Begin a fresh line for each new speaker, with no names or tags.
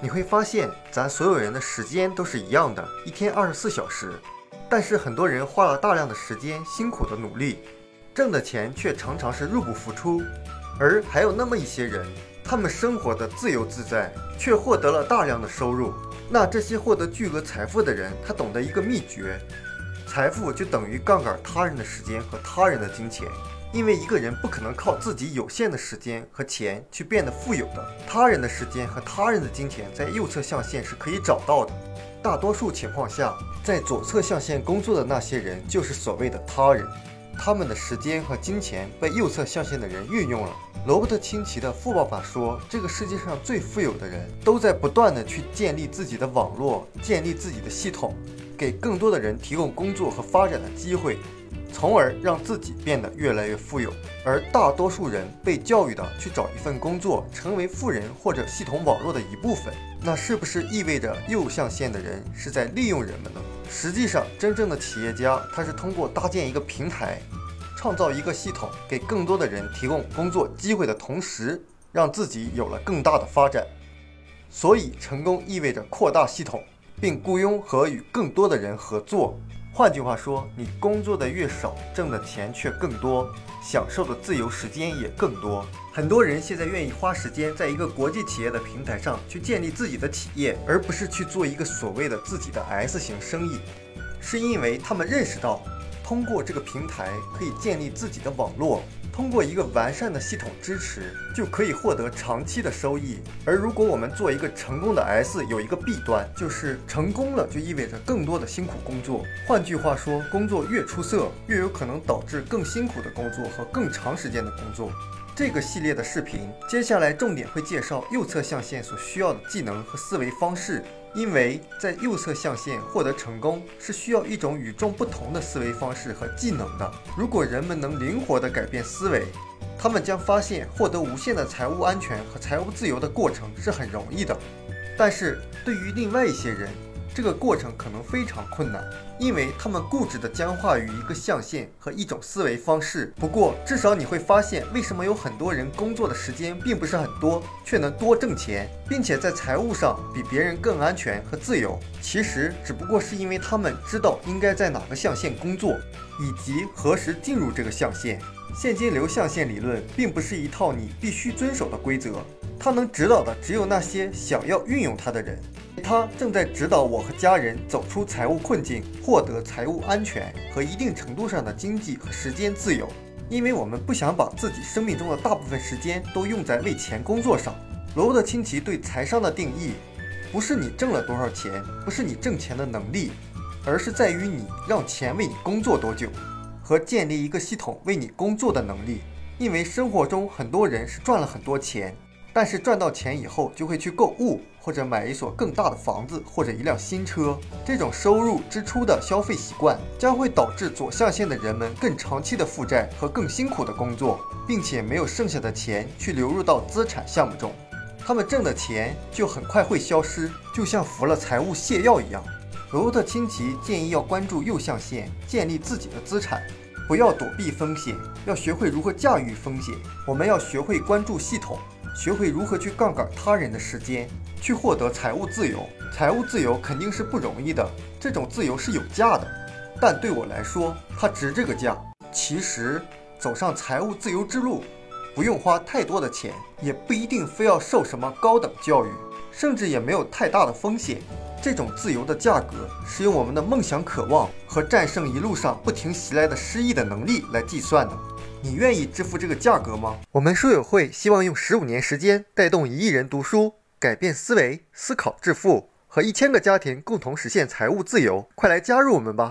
你会发现，咱所有人的时间都是一样的，一天二十四小时。但是很多人花了大量的时间，辛苦的努力，挣的钱却常常是入不敷出。而还有那么一些人，他们生活的自由自在，却获得了大量的收入。那这些获得巨额财富的人，他懂得一个秘诀：财富就等于杠杆他人的时间和他人的金钱。因为一个人不可能靠自己有限的时间和钱去变得富有的，他人的时间和他人的金钱在右侧象限是可以找到的。大多数情况下，在左侧象限工作的那些人就是所谓的他人，他们的时间和金钱被右侧象限的人运用了。罗伯特清崎的富爸爸说，这个世界上最富有的人都在不断的去建立自己的网络，建立自己的系统，给更多的人提供工作和发展的机会。从而让自己变得越来越富有，而大多数人被教育的去找一份工作，成为富人或者系统网络的一部分，那是不是意味着右象限的人是在利用人们呢？实际上，真正的企业家他是通过搭建一个平台，创造一个系统，给更多的人提供工作机会的同时，让自己有了更大的发展。所以，成功意味着扩大系统，并雇佣和与更多的人合作。换句话说，你工作的越少，挣的钱却更多，享受的自由时间也更多。很多人现在愿意花时间在一个国际企业的平台上去建立自己的企业，而不是去做一个所谓的自己的 S 型生意，是因为他们认识到，通过这个平台可以建立自己的网络。通过一个完善的系统支持，就可以获得长期的收益。而如果我们做一个成功的 S，有一个弊端，就是成功了就意味着更多的辛苦工作。换句话说，工作越出色，越有可能导致更辛苦的工作和更长时间的工作。这个系列的视频，接下来重点会介绍右侧象限所需要的技能和思维方式。因为在右侧象限获得成功是需要一种与众不同的思维方式和技能的。如果人们能灵活地改变思维，他们将发现获得无限的财务安全和财务自由的过程是很容易的。但是对于另外一些人，这个过程可能非常困难，因为他们固执地僵化于一个象限和一种思维方式。不过，至少你会发现，为什么有很多人工作的时间并不是很多，却能多挣钱，并且在财务上比别人更安全和自由。其实，只不过是因为他们知道应该在哪个象限工作，以及何时进入这个象限。现金流象限理论并不是一套你必须遵守的规则，它能指导的只有那些想要运用它的人。他正在指导我和家人走出财务困境，获得财务安全和一定程度上的经济和时间自由。因为我们不想把自己生命中的大部分时间都用在为钱工作上。罗伯特清崎对财商的定义，不是你挣了多少钱，不是你挣钱的能力，而是在于你让钱为你工作多久，和建立一个系统为你工作的能力。因为生活中很多人是赚了很多钱。但是赚到钱以后，就会去购物，或者买一所更大的房子，或者一辆新车。这种收入支出的消费习惯，将会导致左象限的人们更长期的负债和更辛苦的工作，并且没有剩下的钱去流入到资产项目中。他们挣的钱就很快会消失，就像服了财务泻药一样。罗伯特清崎建议要关注右象限，建立自己的资产，不要躲避风险，要学会如何驾驭风险。我们要学会关注系统。学会如何去杠杆他人的时间，去获得财务自由。财务自由肯定是不容易的，这种自由是有价的，但对我来说，它值这个价。其实，走上财务自由之路，不用花太多的钱，也不一定非要受什么高等教育，甚至也没有太大的风险。这种自由的价格是用我们的梦想、渴望和战胜一路上不停袭来的失意的能力来计算的。你愿意支付这个价格吗？我们书友会希望用十五年时间带动一亿人读书，改变思维，思考致富，和一千个家庭共同实现财务自由。快来加入我们吧！